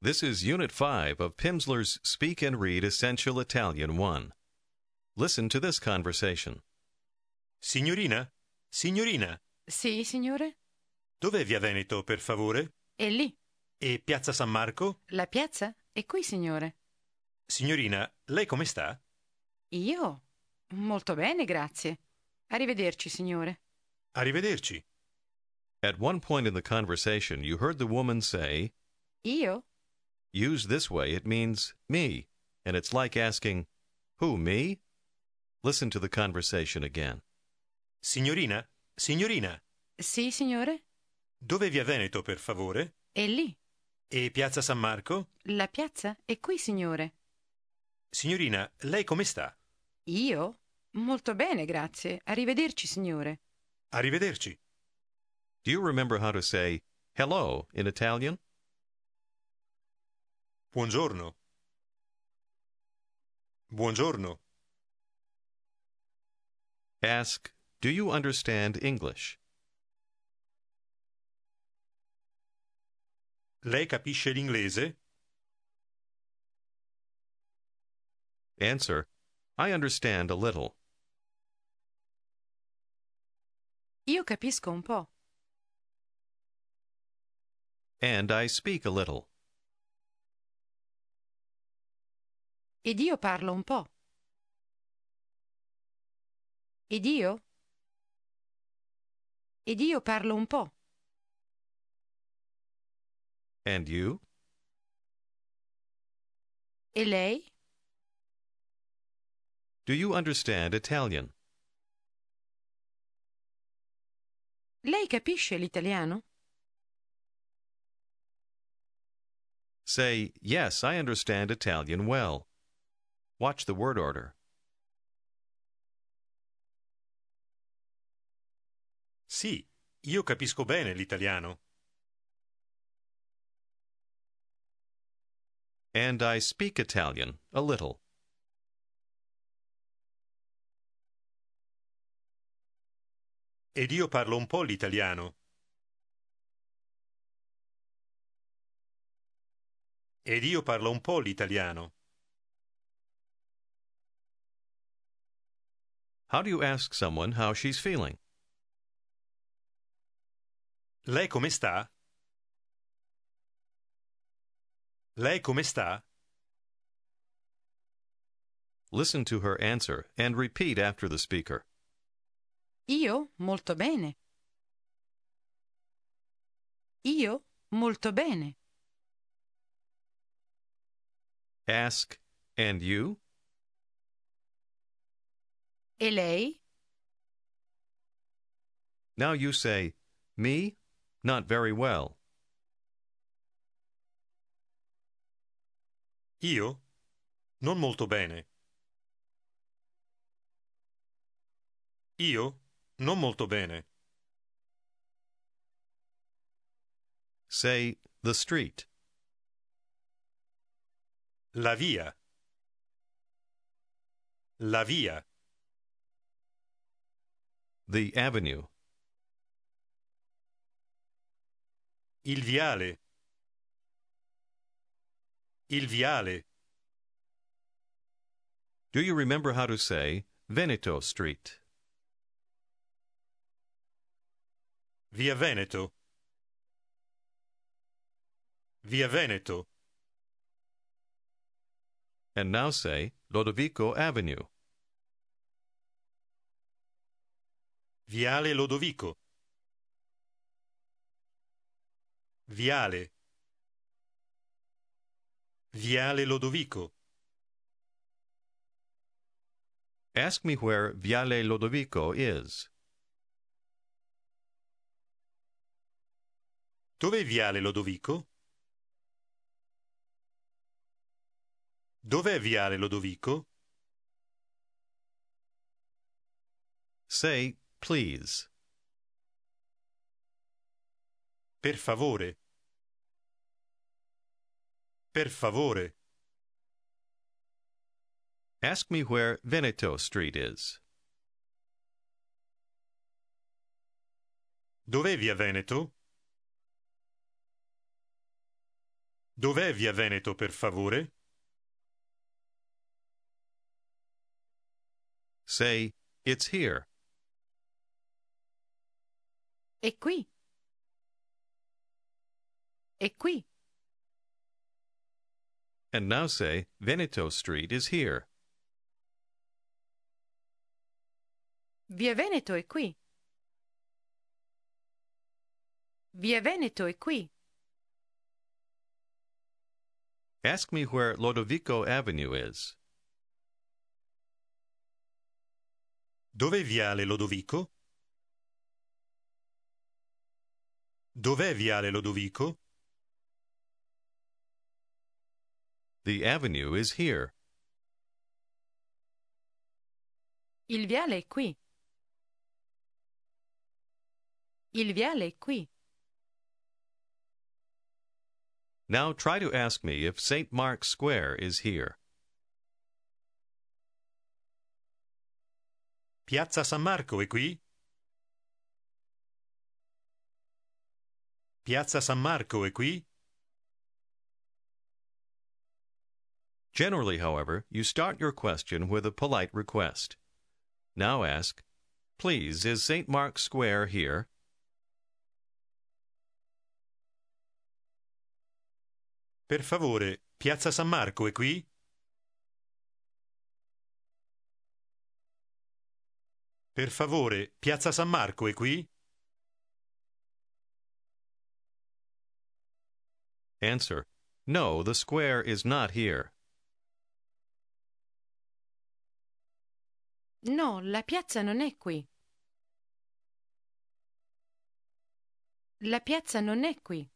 This is Unit 5 of Pimsleur's Speak and Read Essential Italian 1. Listen to this conversation. Signorina? Signorina, Sì, signore? dov'è Via Veneto, per favore? È lì. E Piazza San Marco? La piazza? È qui, signore. Signorina, lei come sta? Io? Molto bene, grazie. Arrivederci, signore. Arrivederci. At one point in the conversation, you heard the woman say, Io? Used this way, it means me, and it's like asking, Who, me? Listen to the conversation again. Signorina? Signorina, Sì, signore? dov'è Via Veneto, per favore? È lì. E Piazza San Marco? La piazza? È qui, signore. Signorina, lei come sta? Io? Molto bene, grazie. Arrivederci, signore. Arrivederci. Do you remember how to say hello in Italian? Buongiorno. Buongiorno. Ask, Do you understand English? Lei capisce l'inglese? Answer, I understand a little. Io capisco un po'. And I speak a little. Ed io parlo un po'. Ed io? Ed io parlo un po'. And you? E lei? Do you understand Italian? Lei capisce l'italiano? Say, Yes, I understand Italian well. Watch the word order. Sì, io capisco bene l'italiano. And I speak Italian a little. Ed io parlo un po' l'italiano. Ed io parlo un po' l'italiano. How do you ask someone how she's feeling? Lei come sta? Lei come sta? Listen to her answer and repeat after the speaker. Io molto bene. Io molto bene. Ask, And you? E lei? Now you say, Me? Not very well. Io? Non molto bene. Io? Non molto bene. Say, The street. La via. La via. The avenue. Il viale. Il viale. Do you remember how to say Veneto Street? Via Veneto. Via Veneto. And now say Lodovico Avenue. Viale Lodovico. Viale. Viale Lodovico. Ask me where Viale Lodovico is. Dov'è Viale Lodovico? Dov'è Viale Lodovico? Say, please. Per favore. Per favore. Ask me where Veneto Street is. Dov'è Via Veneto? Dov'è via Veneto, per favore? Say, It's here. È qui. È qui. And now say, Veneto Street is here. Via Veneto è qui. Via Veneto è qui. Ask me where Lodovico Avenue is. Dov'è viale Lodovico? Dov'è viale Lodovico? The avenue is here. Il viale è qui. Il viale è qui. Now try to ask me if St. Mark's Square is here. Piazza San Marco è qui? Piazza San Marco è qui? Generally, however, you start your question with a polite request. Now ask, Please, is St. Mark's Square here? Per favore, Piazza San Marco è qui? Per favore, Piazza San Marco è qui? Answer, No, the square is not here. No, la piazza non è qui. La piazza non è qui.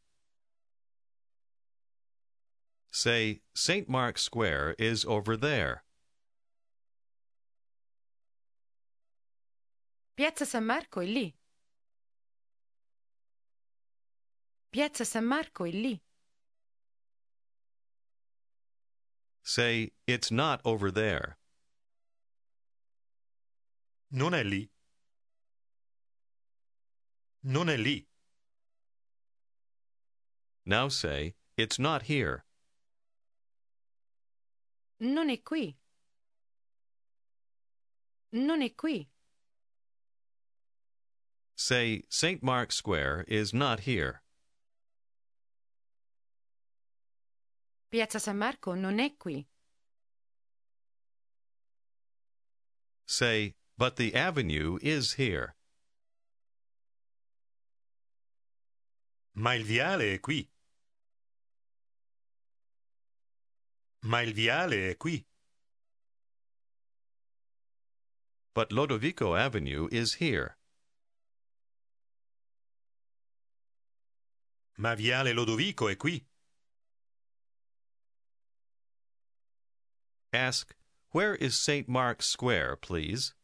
Say, St. Mark's Square is over there. Piazza San Marco è lì. Piazza San Marco è lì. Say, It's not over there. Non è lì. Non è lì. Now say, It's not here. Non è qui. Non è qui. Say, St. Mark's Square is not here. Piazza San Marco non è qui. Say, But the avenue is here. Ma il viale è qui. Ma il viale è qui. But Lodovico Avenue is here. Ma viale Lodovico è qui. Ask, Where is St. Mark's Square, please?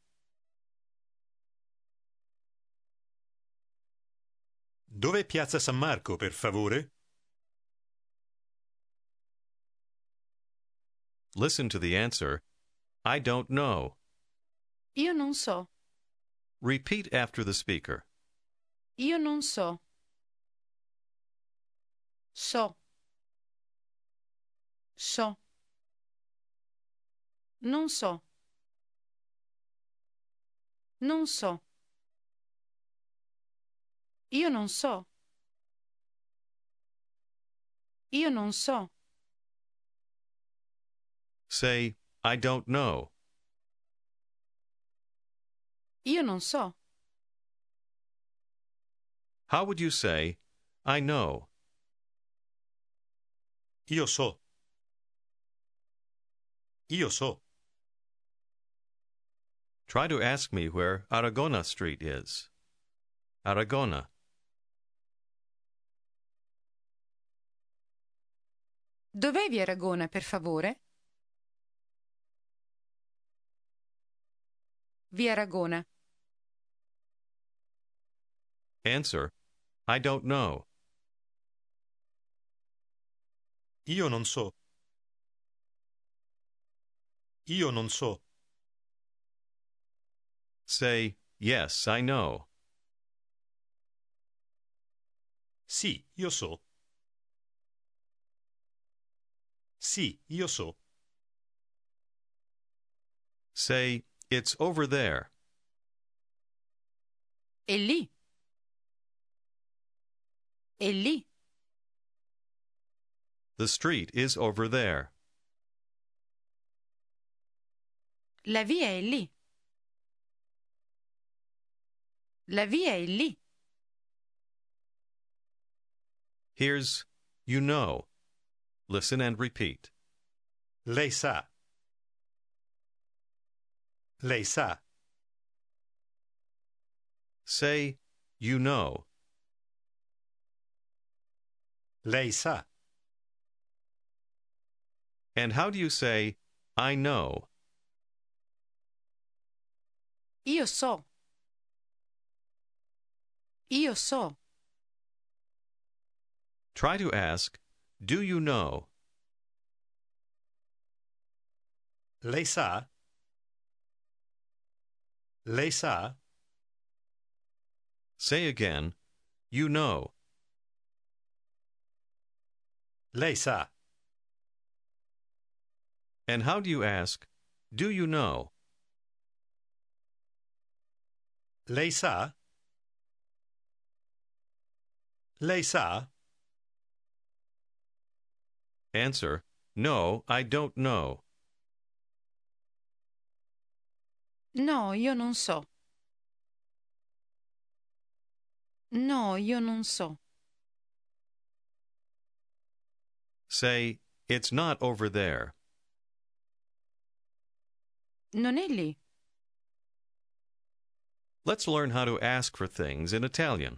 Dov'è Piazza San Marco, per favore? Listen to the answer. I don't know. Io non so. Repeat after the speaker. Io non so. So. So. Non so. Non so. Io non so. Io non so. Say, I don't know. Io non so. How would you say, I know? Io so. Io so. Try to ask me where Aragona Street is. Aragona. Dov'è via Aragona, per favore? Via Aragona. Answer, I don't know. Io non so. Io non so. Say, yes, I know. Sì, io so. Sì, io so. Say, it's over there. È lì. È lì. The street is over there. La via è lì. La via è lì. Here's you know. Listen and repeat. Lei sa. Lei sa. Say, you know. Lei sa. And how do you say, I know? Io so. Io so. Try to ask, do you know? Lei sa? Lei sa? Say again, you know. Lei sa? And how do you ask, do you know? Lei sa? Lei sa? Answer, no, I don't know. No, io non so. No, io non so. Say, it's not over there. Non è lì. Let's learn how to ask for things in Italian.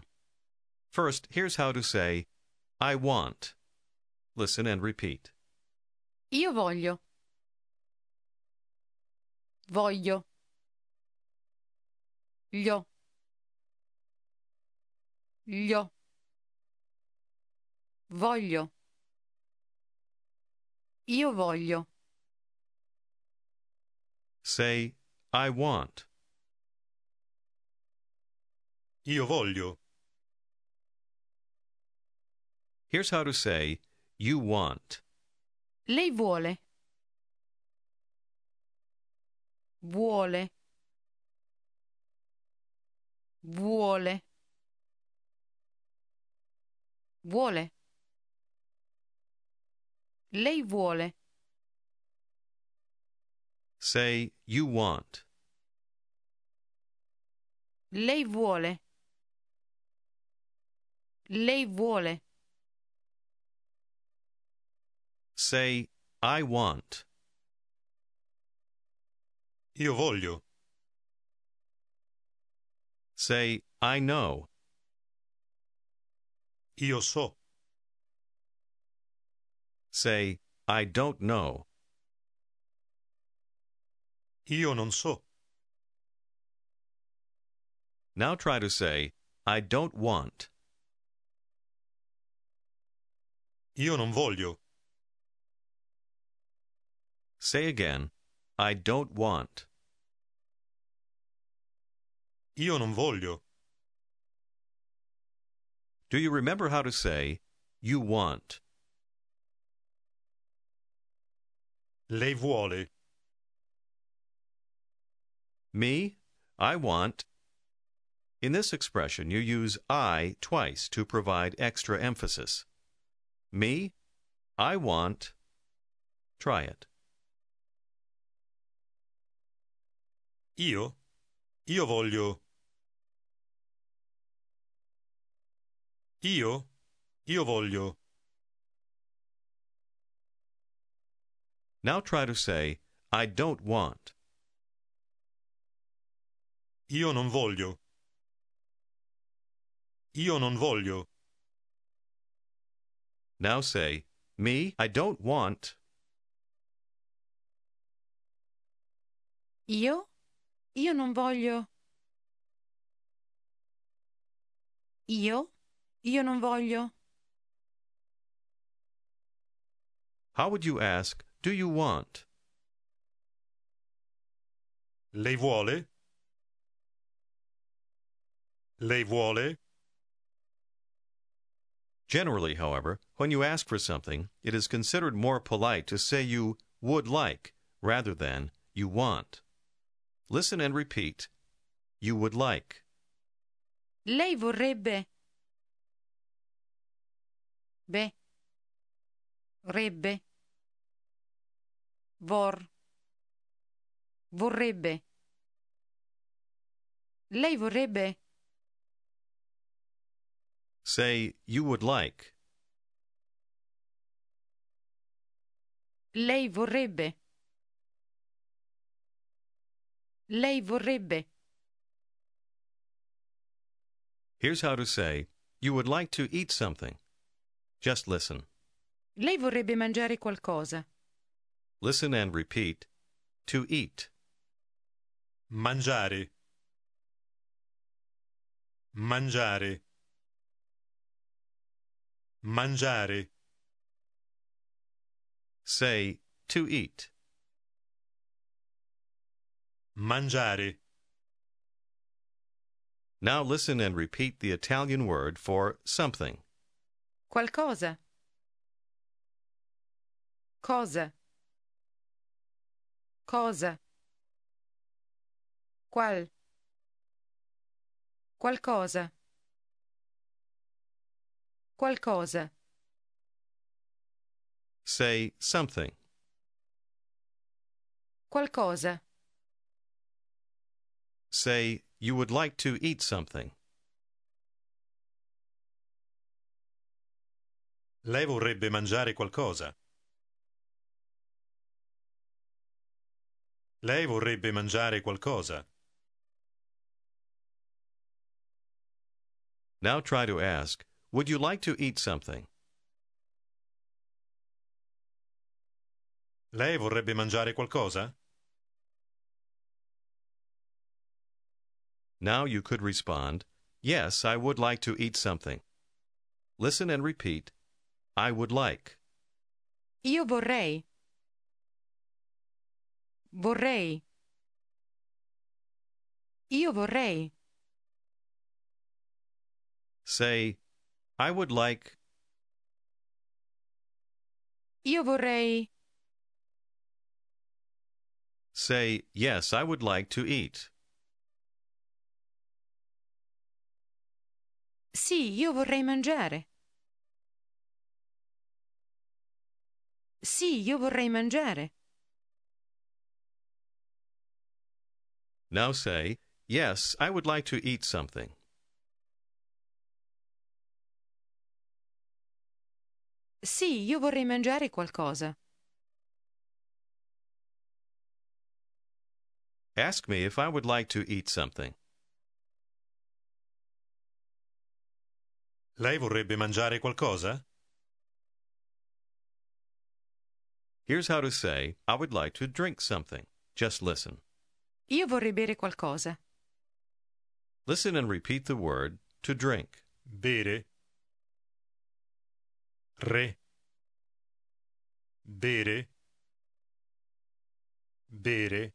First, here's how to say, I want. Listen and repeat. Io voglio. Voglio. Gli Gli Voglio. Io voglio. Say, I want. Io voglio. Here's how to say, you want. Lei vuole. Vuole. Vuole. Vuole. Lei vuole. Say, you want. Lei vuole. Lei vuole. Say, I want. Io voglio. Say, I know. Io so. Say, I don't know. Io non so. Now try to say, I don't want. Io non voglio. Say again, I don't want. Io non voglio. Do you remember how to say, you want? Lei vuole. Me, I want. In this expression, you use I twice to provide extra emphasis. Me, I want. Try it. Io? Io voglio. Io? Io voglio. Now try to say, I don't want. Io non voglio. Io non voglio. Now say, me, I don't want. Io? Io non voglio. Io? Io non voglio. How would you ask, do you want? Lei vuole? Lei vuole? Generally, however, When you ask for something, it is considered more polite to say you would like rather than you want. Listen and repeat. You would like. Lei vorrebbe. Be. Rebbe. Vor. Vorrebbe. Lei vorrebbe. Say you would like. Lei vorrebbe. Lei vorrebbe. Here's how to say you would like to eat something. Just listen. Lei vorrebbe mangiare qualcosa. Listen and repeat. To eat. Mangiare. Mangiare. Mangiare. Say to eat. Mangiare. Now listen and repeat the Italian word for something. Qualcosa. Cosa. Cosa. Qual. Qualcosa. Qualcosa. Say something. Qualcosa. Say you would like to eat something. Lei vorrebbe mangiare qualcosa? Lei vorrebbe mangiare qualcosa? Now try to ask, would you like to eat something? Lei vorrebbe mangiare qualcosa? Now you could respond, Yes, I would like to eat something. Listen and repeat, I would like. Io vorrei. Vorrei. Io vorrei. Say, I would like. Io vorrei. Say, Yes, I would like to eat. Sì, io vorrei mangiare. Sì, io vorrei mangiare. Now say, Yes, I would like to eat something. Sì, io vorrei mangiare qualcosa. Ask me if I would like to eat something. Lei vorrebbe mangiare qualcosa? Here's how to say, I would like to drink something. Just listen. Io vorrei bere qualcosa. Listen and repeat the word to drink. Bere. Re. Bere. Bere.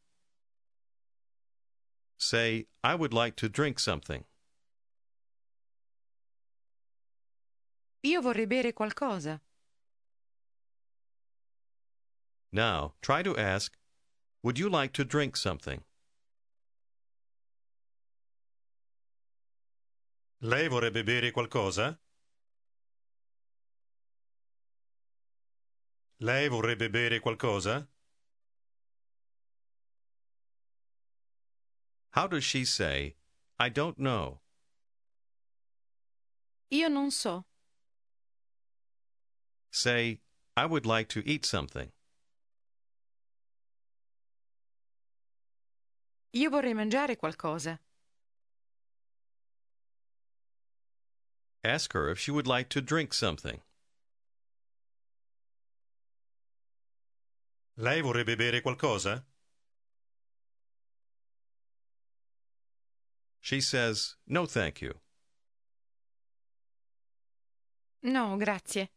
Say, I would like to drink something. Io vorrei bere qualcosa. Now, try to ask, Would you like to drink something? Lei vorrebbe bere qualcosa? Lei vorrebbe bere qualcosa? How does she say, I don't know? Io non so. Say, I would like to eat something. Io vorrei mangiare qualcosa. Ask her if she would like to drink something. Lei vorrebbe bere qualcosa? She says, No, thank you. No, grazie.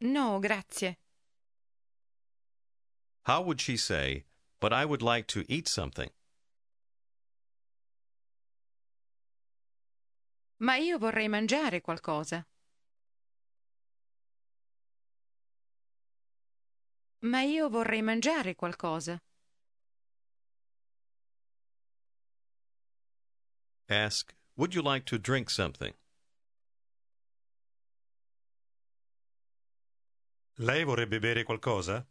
No, grazie. How would she say, but I would like to eat something? Ma io vorrei mangiare qualcosa. Ma io vorrei mangiare qualcosa. Ask, would you like to drink something? Lei vorrebbe bere qualcosa?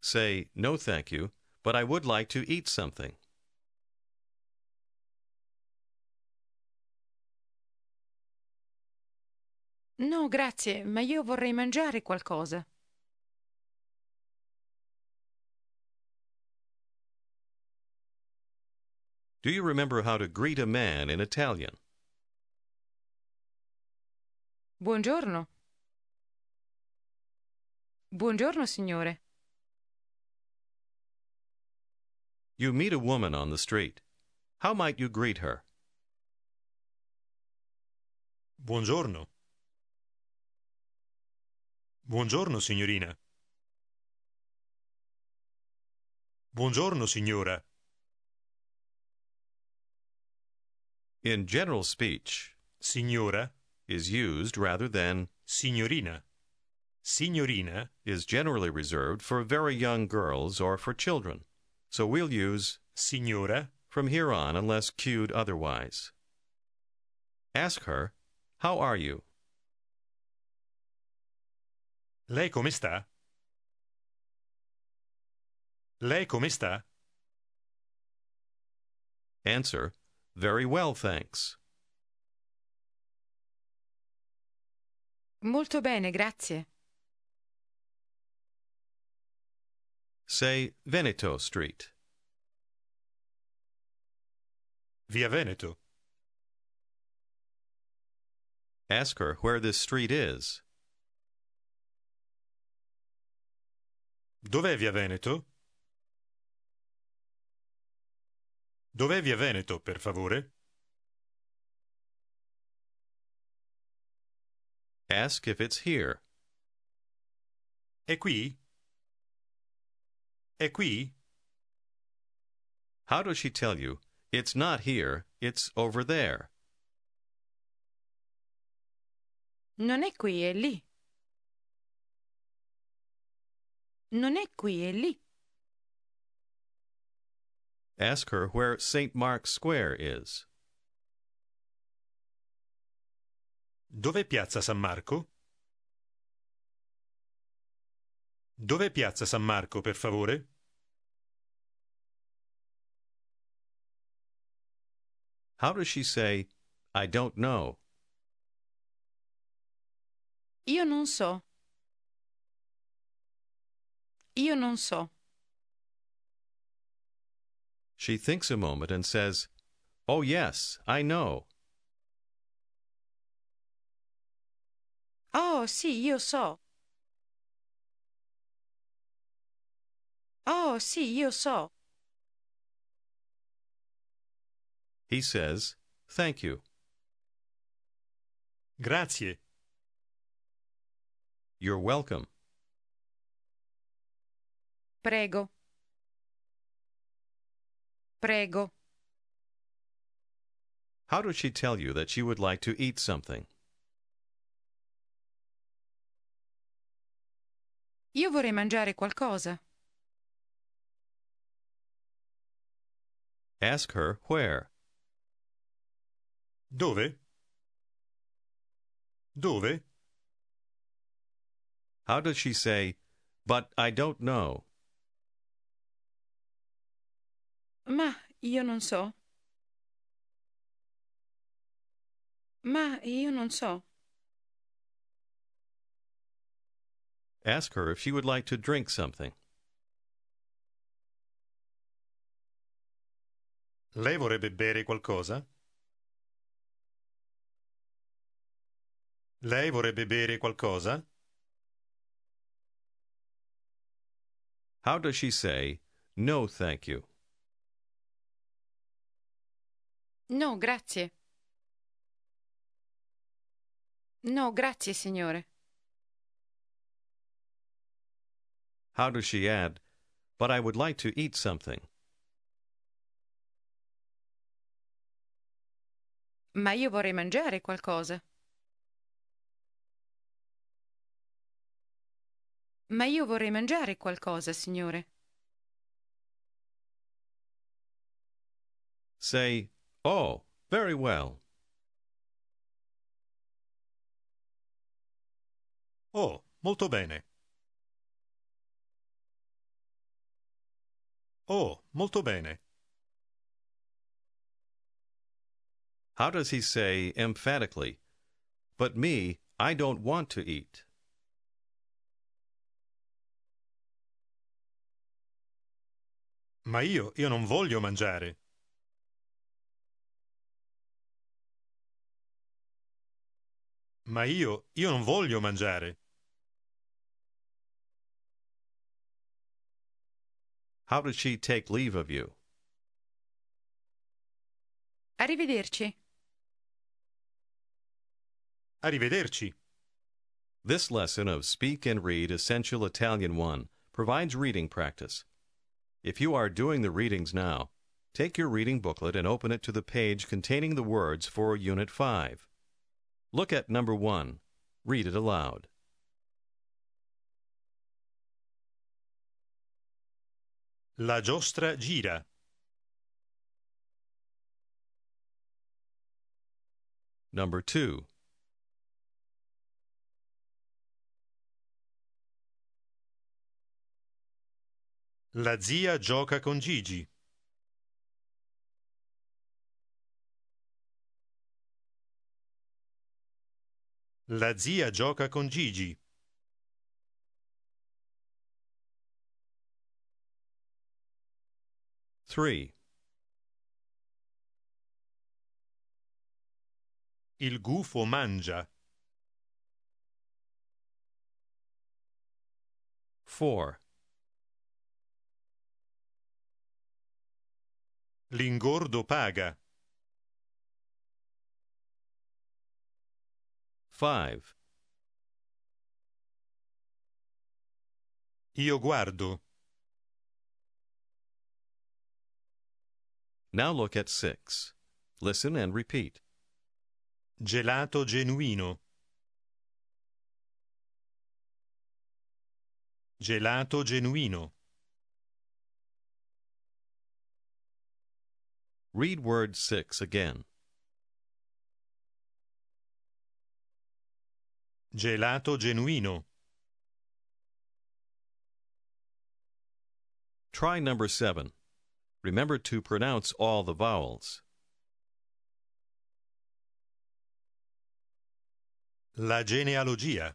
Say, No, thank you, but I would like to eat something. No, grazie, ma io vorrei mangiare qualcosa. Do you remember how to greet a man in Italian? Buongiorno. Buongiorno, signore. You meet a woman on the street. How might you greet her? Buongiorno. Buongiorno, signorina. Buongiorno, signora. In general speech, Signora, is used rather than signorina. Signorina is generally reserved for very young girls or for children. So we'll use signora, from here on unless cued otherwise. Ask her, How are you? lei come sta? Lei come sta? Answer, Very well, thanks. Molto bene, grazie. Say Veneto Street. Via Veneto. Ask her where this street is. Dov'è via Veneto? Dov'è via Veneto, per favore? Ask if it's here. È qui? È qui? How does she tell you? It's not here, it's over there. Non è qui, è lì. Non è qui, è lì. Ask her where St. Mark's Square is. Dov'è piazza San Marco? Dov'è piazza San Marco, per favore? How does she say, I don't know? Io non so. Io non so. She thinks a moment and says, Oh, yes, I know. Oh, sì, io so. Oh, sì, io so. He says, Thank you. Grazie. You're welcome. Prego. Prego. How does she tell you that she would like to eat something? Io vorrei mangiare qualcosa. Ask her where. Dove? Dove? How does she say, But I don't know? Ma io non so. Ma io non so. Ask her if she would like to drink something. Lei vorrebbe bere qualcosa? Lei vorrebbe bere qualcosa? How does she say, No, thank you? No, grazie. No, grazie, signore. How does she add, But I would like to eat something? Ma io vorrei mangiare qualcosa. Ma io vorrei mangiare qualcosa, signore. Say, Oh, very well. Oh, molto bene. Oh, molto bene. How does he say emphatically, But me, I don't want to eat? Ma io, io non voglio mangiare. Ma io, io non voglio mangiare. How does she take leave of you? Arrivederci. Arrivederci. This lesson of Speak and Read Essential Italian 1 provides reading practice. If you are doing the readings now, take your reading booklet and open it to the page containing the words for Unit 5. Look at number 1. Read it aloud. La giostra gira. Number 2. La zia gioca con Gigi. La zia gioca con Gigi. Three. Il gufo mangia. Four. L'ingordo paga. Five. Io guardo. Now look at six. Listen and repeat. Gelato genuino. Gelato genuino. Read word six again. Gelato genuino. Try number seven. Remember to pronounce all the vowels. La genealogia.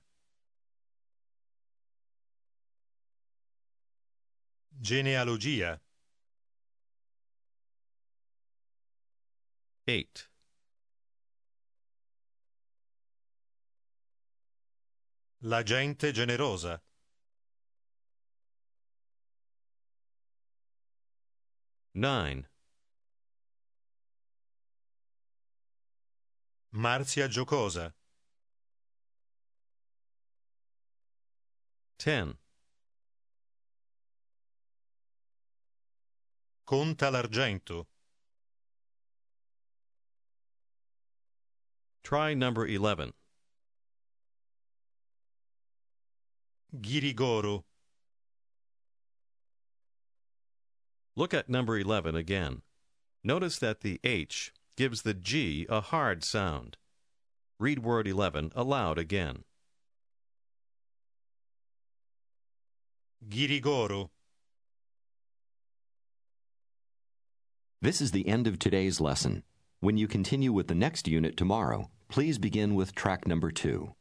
Genealogia. Eight. La gente generosa. Nine. Marzia giocosa. Ten. Conta l'argento. Try number eleven. Ghirigoro. Look at number 11 again. Notice that the H gives the G a hard sound. Read word 11 aloud again. Ghirigoro. This is the end of today's lesson. When you continue with the next unit tomorrow, please begin with track number two.